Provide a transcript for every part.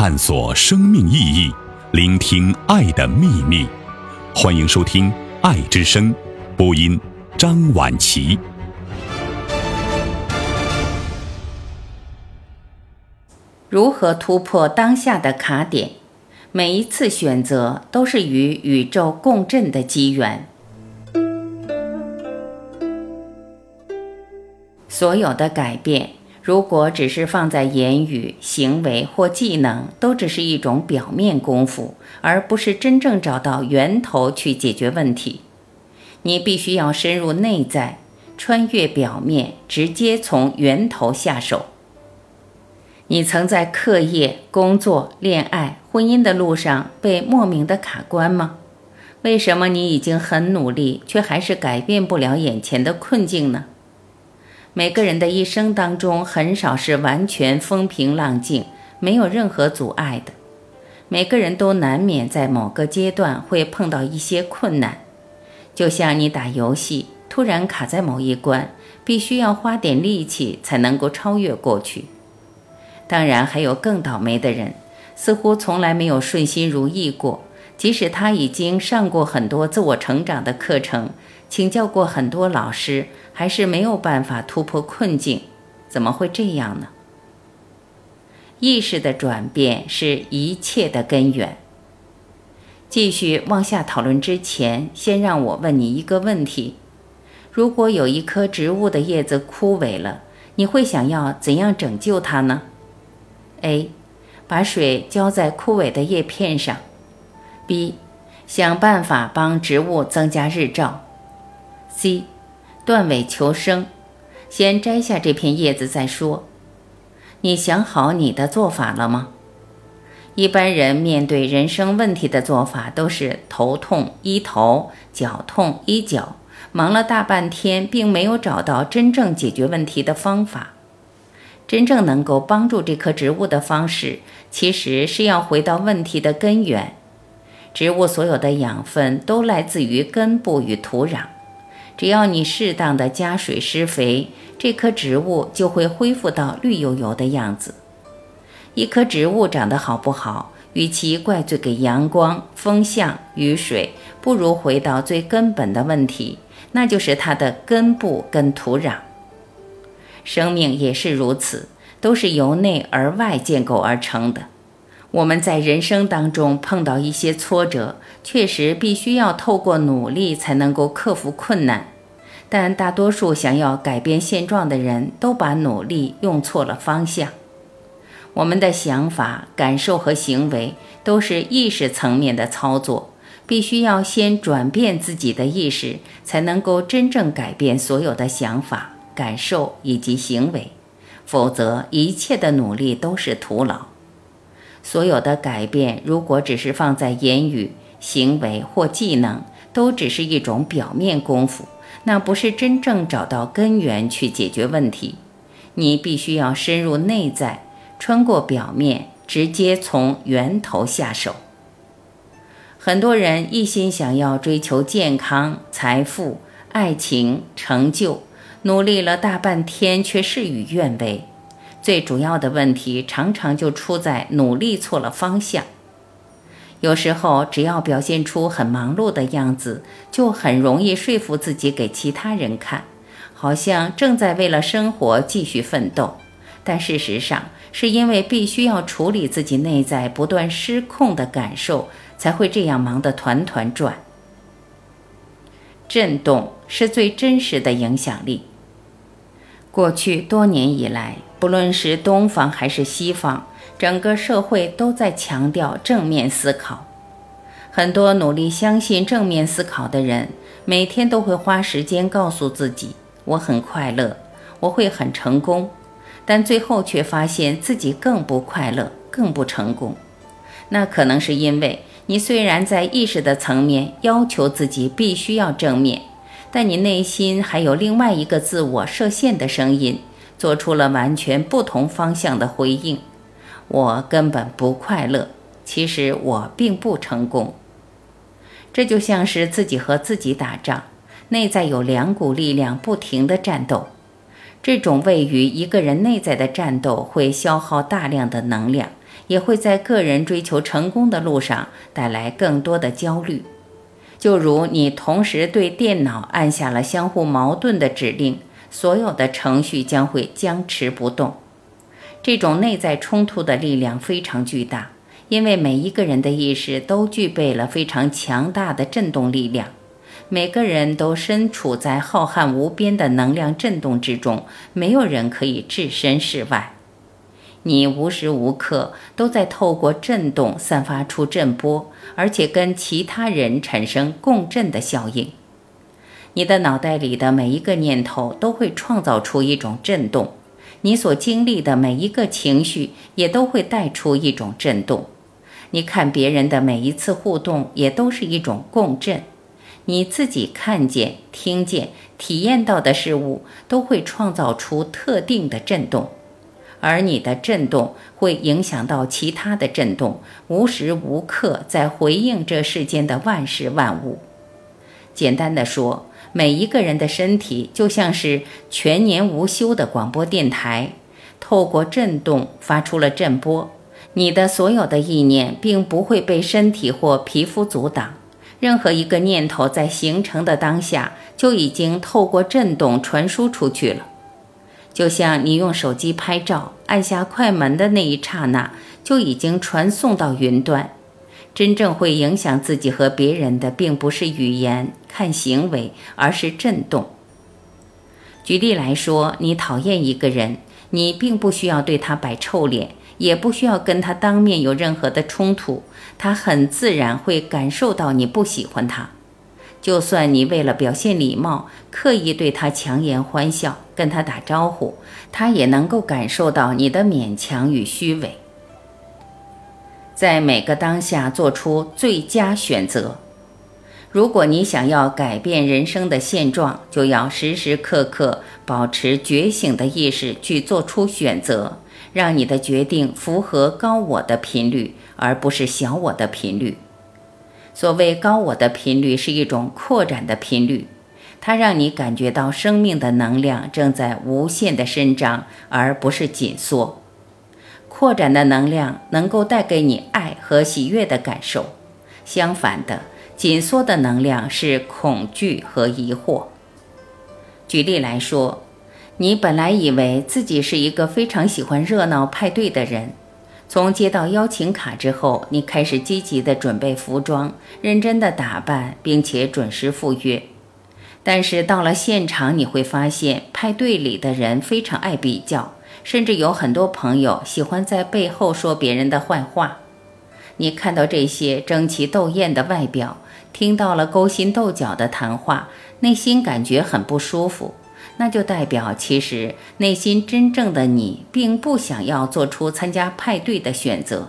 探索生命意义，聆听爱的秘密。欢迎收听《爱之声》，播音张婉琪。如何突破当下的卡点？每一次选择都是与宇宙共振的机缘。所有的改变，如果只是放在言语、行为或技能，都只是一种表面功夫，而不是真正找到源头去解决问题。你必须要深入内在，穿越表面，直接从源头下手。你曾在课业、工作、恋爱、婚姻的路上被莫名的卡关吗？为什么你已经很努力，却还是改变不了眼前的困境呢？每个人的一生当中，很少是完全风平浪静、没有任何阻碍的。每个人都难免在某个阶段会碰到一些困难，就像你打游戏，突然卡在某一关，必须要花点力气才能够超越过去。当然，还有更倒霉的人，似乎从来没有顺心如意过。即使他已经上过很多自我成长的课程，请教过很多老师，还是没有办法突破困境。怎么会这样呢？意识的转变是一切的根源。继续往下讨论之前，先让我问你一个问题：如果有一棵植物的叶子枯萎了，你会想要怎样拯救它呢？A，把水浇在枯萎的叶片上。B，想办法帮植物增加日照。C，断尾求生，先摘下这片叶子再说。你想好你的做法了吗？一般人面对人生问题的做法都是头痛医头，脚痛医脚，忙了大半天，并没有找到真正解决问题的方法。真正能够帮助这棵植物的方式，其实是要回到问题的根源。植物所有的养分都来自于根部与土壤，只要你适当的加水施肥，这棵植物就会恢复到绿油油的样子。一棵植物长得好不好，与其怪罪给阳光、风向、雨水，不如回到最根本的问题，那就是它的根部跟土壤。生命也是如此，都是由内而外建构而成的。我们在人生当中碰到一些挫折，确实必须要透过努力才能够克服困难。但大多数想要改变现状的人都把努力用错了方向。我们的想法、感受和行为都是意识层面的操作，必须要先转变自己的意识，才能够真正改变所有的想法。感受以及行为，否则一切的努力都是徒劳。所有的改变，如果只是放在言语、行为或技能，都只是一种表面功夫，那不是真正找到根源去解决问题。你必须要深入内在，穿过表面，直接从源头下手。很多人一心想要追求健康、财富、爱情、成就。努力了大半天，却事与愿违。最主要的问题常常就出在努力错了方向。有时候，只要表现出很忙碌的样子，就很容易说服自己给其他人看，好像正在为了生活继续奋斗。但事实上，是因为必须要处理自己内在不断失控的感受，才会这样忙得团团转。震动是最真实的影响力。过去多年以来，不论是东方还是西方，整个社会都在强调正面思考。很多努力相信正面思考的人，每天都会花时间告诉自己：“我很快乐，我会很成功。”但最后却发现自己更不快乐，更不成功。那可能是因为你虽然在意识的层面要求自己必须要正面。但你内心还有另外一个自我设限的声音，做出了完全不同方向的回应。我根本不快乐，其实我并不成功。这就像是自己和自己打仗，内在有两股力量不停的战斗。这种位于一个人内在的战斗会消耗大量的能量，也会在个人追求成功的路上带来更多的焦虑。就如你同时对电脑按下了相互矛盾的指令，所有的程序将会僵持不动。这种内在冲突的力量非常巨大，因为每一个人的意识都具备了非常强大的振动力量。每个人都身处在浩瀚无边的能量振动之中，没有人可以置身事外。你无时无刻都在透过振动散发出振波，而且跟其他人产生共振的效应。你的脑袋里的每一个念头都会创造出一种振动，你所经历的每一个情绪也都会带出一种振动。你看别人的每一次互动也都是一种共振。你自己看见、听见、体验到的事物，都会创造出特定的震动，而你的震动会影响到其他的震动，无时无刻在回应这世间的万事万物。简单的说，每一个人的身体就像是全年无休的广播电台，透过震动发出了震波。你的所有的意念并不会被身体或皮肤阻挡。任何一个念头在形成的当下，就已经透过震动传输出去了。就像你用手机拍照，按下快门的那一刹那，就已经传送到云端。真正会影响自己和别人的，并不是语言、看行为，而是震动。举例来说，你讨厌一个人，你并不需要对他摆臭脸。也不需要跟他当面有任何的冲突，他很自然会感受到你不喜欢他。就算你为了表现礼貌，刻意对他强颜欢笑，跟他打招呼，他也能够感受到你的勉强与虚伪。在每个当下做出最佳选择。如果你想要改变人生的现状，就要时时刻刻保持觉醒的意识去做出选择。让你的决定符合高我的频率，而不是小我的频率。所谓高我的频率是一种扩展的频率，它让你感觉到生命的能量正在无限的伸张，而不是紧缩。扩展的能量能够带给你爱和喜悦的感受，相反的，紧缩的能量是恐惧和疑惑。举例来说。你本来以为自己是一个非常喜欢热闹派对的人，从接到邀请卡之后，你开始积极地准备服装，认真地打扮，并且准时赴约。但是到了现场，你会发现派对里的人非常爱比较，甚至有很多朋友喜欢在背后说别人的坏话。你看到这些争奇斗艳的外表，听到了勾心斗角的谈话，内心感觉很不舒服。那就代表，其实内心真正的你并不想要做出参加派对的选择。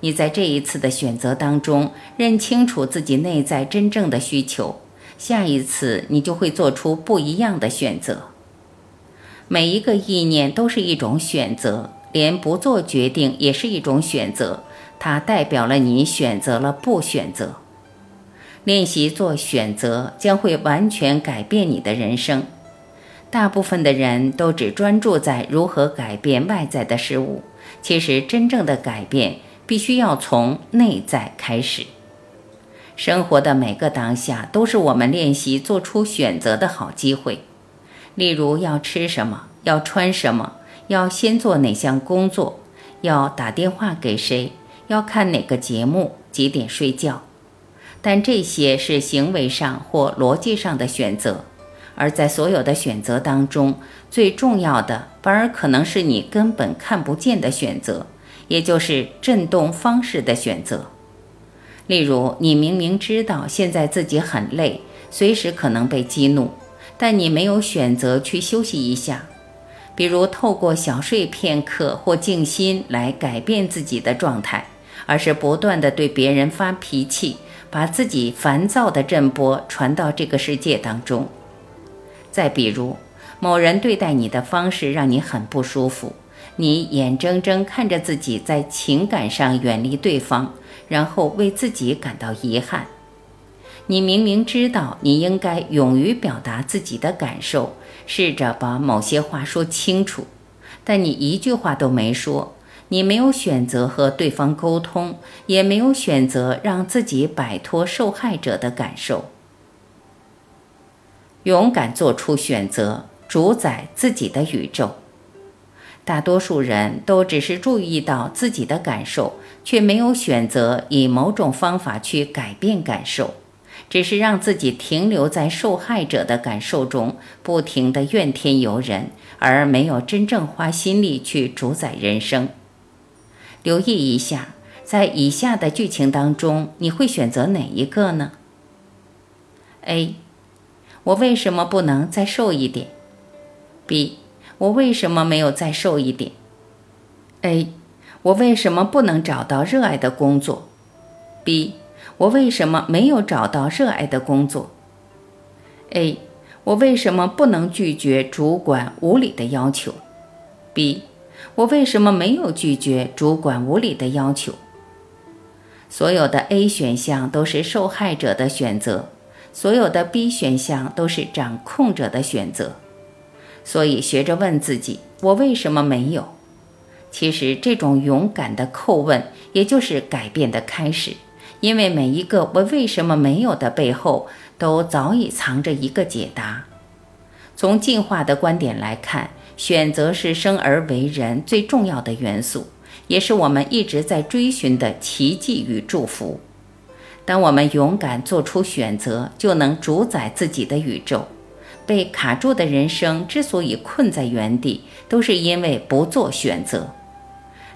你在这一次的选择当中，认清楚自己内在真正的需求，下一次你就会做出不一样的选择。每一个意念都是一种选择，连不做决定也是一种选择，它代表了你选择了不选择。练习做选择，将会完全改变你的人生。大部分的人都只专注在如何改变外在的事物，其实真正的改变必须要从内在开始。生活的每个当下都是我们练习做出选择的好机会。例如，要吃什么，要穿什么，要先做哪项工作，要打电话给谁，要看哪个节目，几点睡觉。但这些是行为上或逻辑上的选择。而在所有的选择当中，最重要的反而可能是你根本看不见的选择，也就是振动方式的选择。例如，你明明知道现在自己很累，随时可能被激怒，但你没有选择去休息一下，比如透过小睡片刻或静心来改变自己的状态，而是不断的对别人发脾气，把自己烦躁的震波传到这个世界当中。再比如，某人对待你的方式让你很不舒服，你眼睁睁看着自己在情感上远离对方，然后为自己感到遗憾。你明明知道你应该勇于表达自己的感受，试着把某些话说清楚，但你一句话都没说，你没有选择和对方沟通，也没有选择让自己摆脱受害者的感受。勇敢做出选择，主宰自己的宇宙。大多数人都只是注意到自己的感受，却没有选择以某种方法去改变感受，只是让自己停留在受害者的感受中，不停地怨天尤人，而没有真正花心力去主宰人生。留意一下，在以下的剧情当中，你会选择哪一个呢？A，我为什么不能再瘦一点？B。我为什么没有再瘦一点？A，我为什么不能找到热爱的工作？B，我为什么没有找到热爱的工作？A，我为什么不能拒绝主管无理的要求？B，我为什么没有拒绝主管无理的要求？所有的 A 选项都是受害者的选择，所有的 B 选项都是掌控者的选择。所以，学着问自己：我为什么没有？其实，这种勇敢的叩问，也就是改变的开始。因为每一个“我为什么没有”的背后，都早已藏着一个解答。从进化的观点来看，选择是生而为人最重要的元素，也是我们一直在追寻的奇迹与祝福。当我们勇敢做出选择，就能主宰自己的宇宙。被卡住的人生之所以困在原地，都是因为不做选择。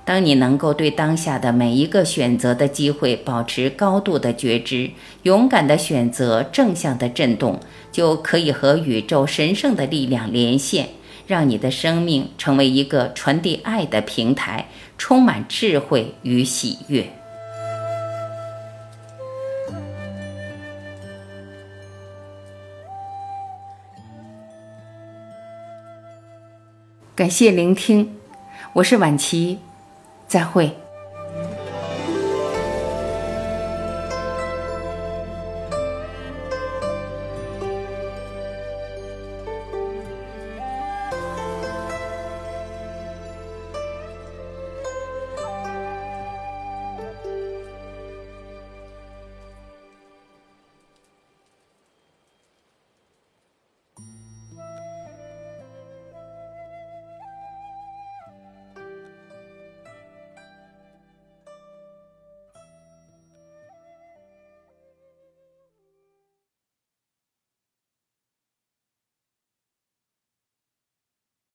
当你能够对当下的每一个选择的机会保持高度的觉知，勇敢的选择正向的震动，就可以和宇宙神圣的力量连线，让你的生命成为一个传递爱的平台，充满智慧与喜悦。感谢聆听，我是晚琪，再会。